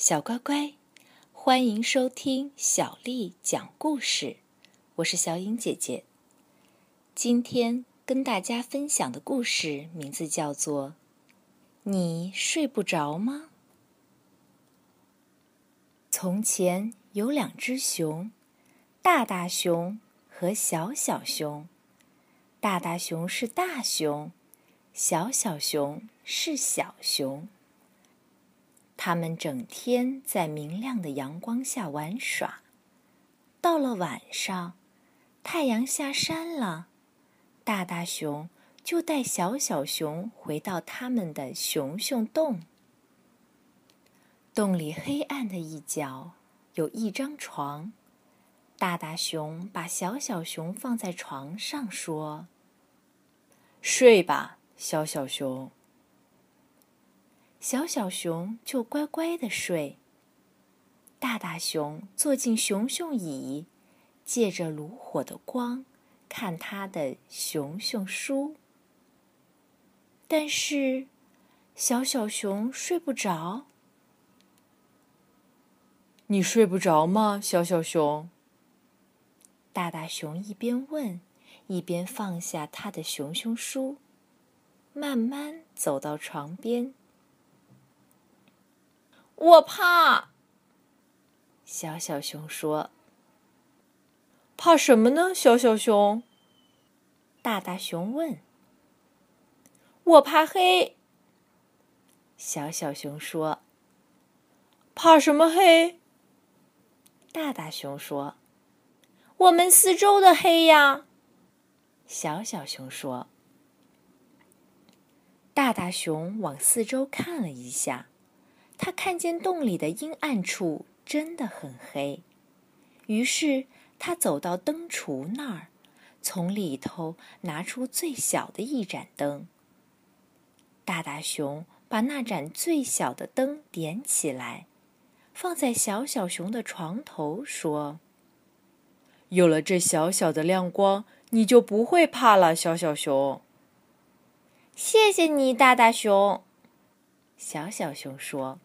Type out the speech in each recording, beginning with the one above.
小乖乖，欢迎收听小丽讲故事。我是小颖姐姐。今天跟大家分享的故事名字叫做《你睡不着吗》。从前有两只熊，大大熊和小小熊。大大熊是大熊，小小熊是小熊。他们整天在明亮的阳光下玩耍。到了晚上，太阳下山了，大大熊就带小小熊回到他们的熊熊洞。洞里黑暗的一角有一张床。大大熊把小小熊放在床上，说：“睡吧，小小熊。”小小熊就乖乖的睡。大大熊坐进熊熊椅，借着炉火的光看他的熊熊书。但是，小小熊睡不着。你睡不着吗，小小熊？大大熊一边问，一边放下他的熊熊书，慢慢走到床边。我怕。小小熊说：“怕什么呢？”小小熊。大大熊问：“我怕黑。”小小熊说：“怕什么黑？”大大熊说。我们四周的黑呀，小小熊说。大大熊往四周看了一下，他看见洞里的阴暗处真的很黑。于是他走到灯橱那儿，从里头拿出最小的一盏灯。大大熊把那盏最小的灯点起来，放在小小熊的床头，说。有了这小小的亮光，你就不会怕了，小小熊。谢谢你，大大熊。小小熊说：“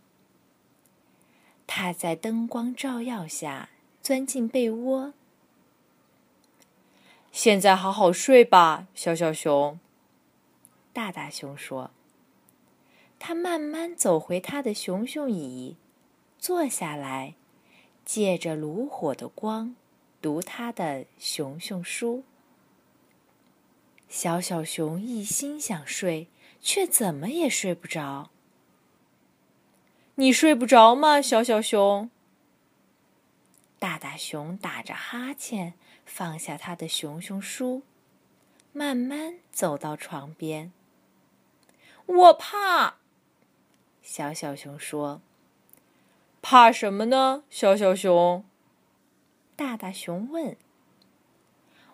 他在灯光照耀下钻进被窝。现在好好睡吧，小小熊。”大大熊说。他慢慢走回他的熊熊椅，坐下来，借着炉火的光。读他的熊熊书，小小熊一心想睡，却怎么也睡不着。你睡不着吗，小小熊？大大熊打着哈欠，放下他的熊熊书，慢慢走到床边。我怕。小小熊说：“怕什么呢，小小熊？”大大熊问：“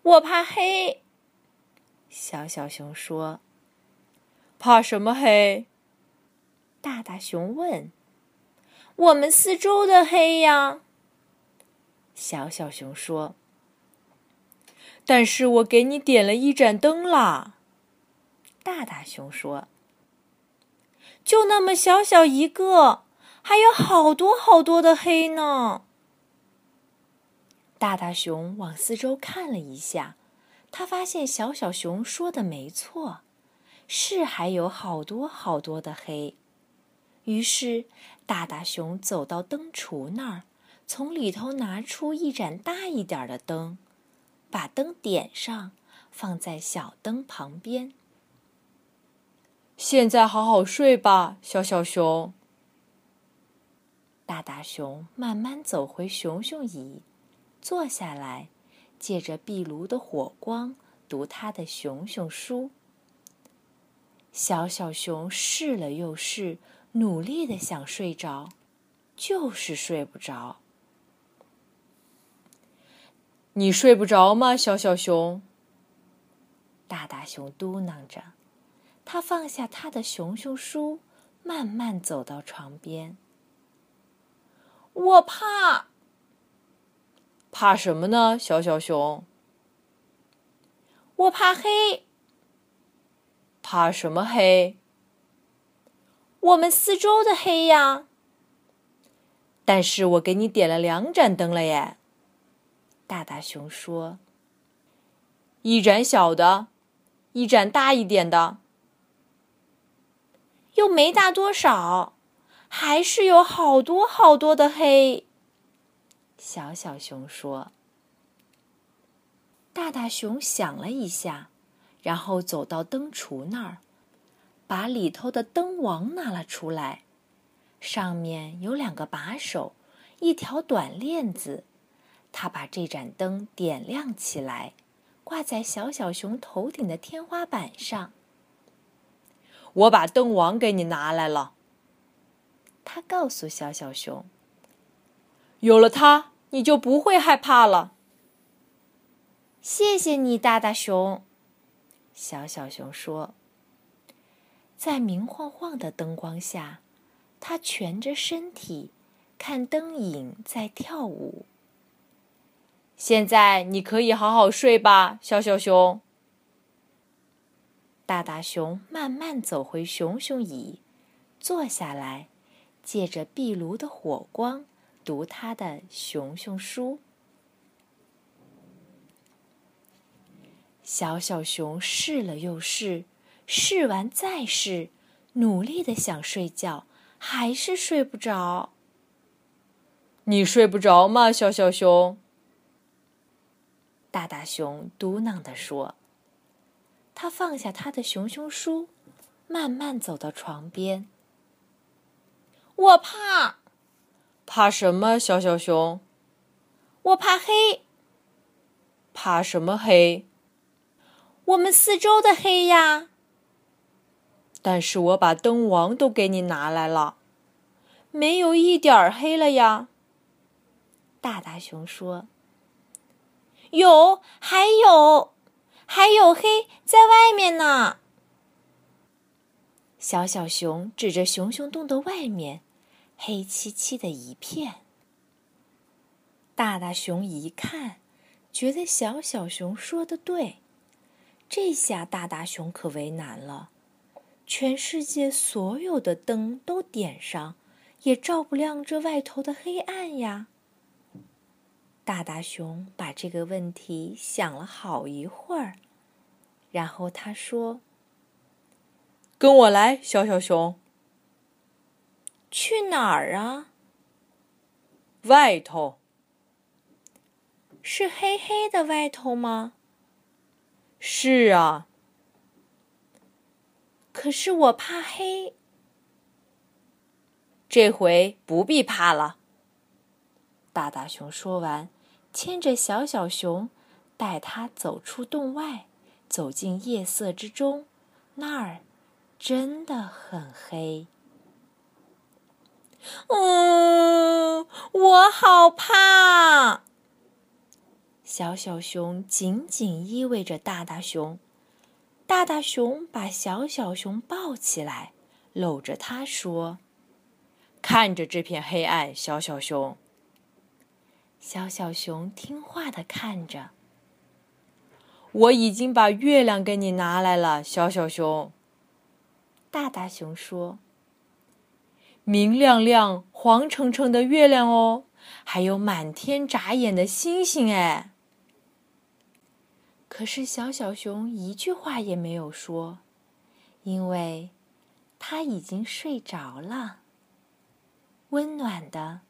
我怕黑。”小小熊说：“怕什么黑？”大大熊问：“我们四周的黑呀。”小小熊说：“但是我给你点了一盏灯啦。”大大熊说：“就那么小小一个，还有好多好多的黑呢。”大大熊往四周看了一下，他发现小小熊说的没错，是还有好多好多的黑。于是，大大熊走到灯橱那儿，从里头拿出一盏大一点的灯，把灯点上，放在小灯旁边。现在好好睡吧，小小熊。大大熊慢慢走回熊熊椅。坐下来，借着壁炉的火光读他的熊熊书。小小熊试了又试，努力的想睡着，就是睡不着。你睡不着吗，小小熊？大大熊嘟囔着，他放下他的熊熊书，慢慢走到床边。我怕。怕什么呢，小小熊？我怕黑。怕什么黑？我们四周的黑呀。但是我给你点了两盏灯了耶。”大大熊说：“一盏小的，一盏大一点的，又没大多少，还是有好多好多的黑。”小小熊说。大大熊想了一下，然后走到灯橱那儿，把里头的灯王拿了出来，上面有两个把手，一条短链子。他把这盏灯点亮起来，挂在小小熊头顶的天花板上。我把灯王给你拿来了。他告诉小小熊：“有了它，你就不会害怕了。”谢谢你，大大熊。小小熊说：“在明晃晃的灯光下，他蜷着身体，看灯影在跳舞。”现在你可以好好睡吧，小小熊。大大熊慢慢走回熊熊椅，坐下来，借着壁炉的火光读他的熊熊书。小小熊试了又试，试完再试，努力的想睡觉，还是睡不着。你睡不着吗，小小熊？大大熊嘟囔地说：“他放下他的熊熊书，慢慢走到床边。我怕，怕什么？小小熊，我怕黑。怕什么黑？我们四周的黑呀。但是我把灯王都给你拿来了，没有一点儿黑了呀。”大大熊说。有，还有，还有黑在外面呢。小小熊指着熊熊洞的外面，黑漆漆的一片。大大熊一看，觉得小小熊说的对，这下大大熊可为难了。全世界所有的灯都点上，也照不亮这外头的黑暗呀。大大熊把这个问题想了好一会儿，然后他说：“跟我来，小小熊。去哪儿啊？外头。是黑黑的外头吗？是啊。可是我怕黑。这回不必怕了。”大大熊说完。牵着小小熊，带它走出洞外，走进夜色之中。那儿真的很黑。嗯，我好怕。小小熊紧紧依偎着大大熊，大大熊把小小熊抱起来，搂着它说：“看着这片黑暗，小小熊。”小小熊听话的看着。我已经把月亮给你拿来了，小小熊。大大熊说：“明亮亮、黄澄澄的月亮哦，还有满天眨眼的星星哎。”可是小小熊一句话也没有说，因为它已经睡着了。温暖的，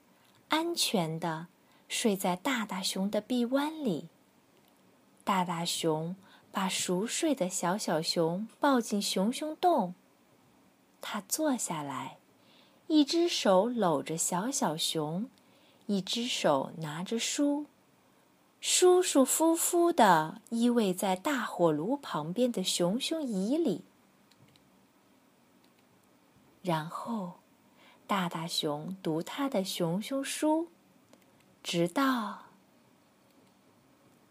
安全的。睡在大大熊的臂弯里。大大熊把熟睡的小小熊抱进熊熊洞。他坐下来，一只手搂着小小熊，一只手拿着书，舒舒服服的依偎在大火炉旁边的熊熊椅里。然后，大大熊读他的熊熊书。直到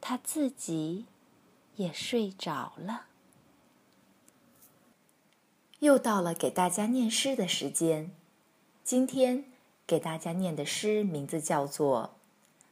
他自己也睡着了。又到了给大家念诗的时间，今天给大家念的诗名字叫做《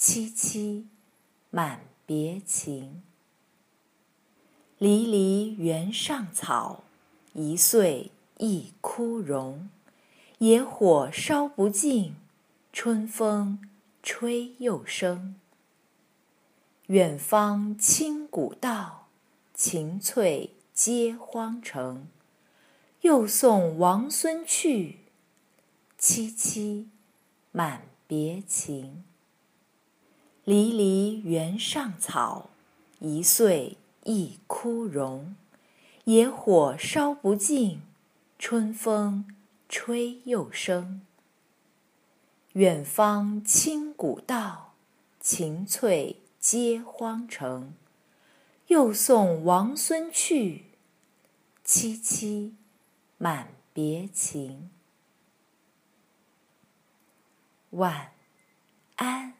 萋萋满别情。离离原上草，一岁一枯荣。野火烧不尽，春风吹又生。远芳侵古道，晴翠接荒城。又送王孙去，萋萋满别情。离离原上草，一岁一枯荣。野火烧不尽，春风吹又生。远芳侵古道，晴翠接荒城。又送王孙去，萋萋满别情。晚安。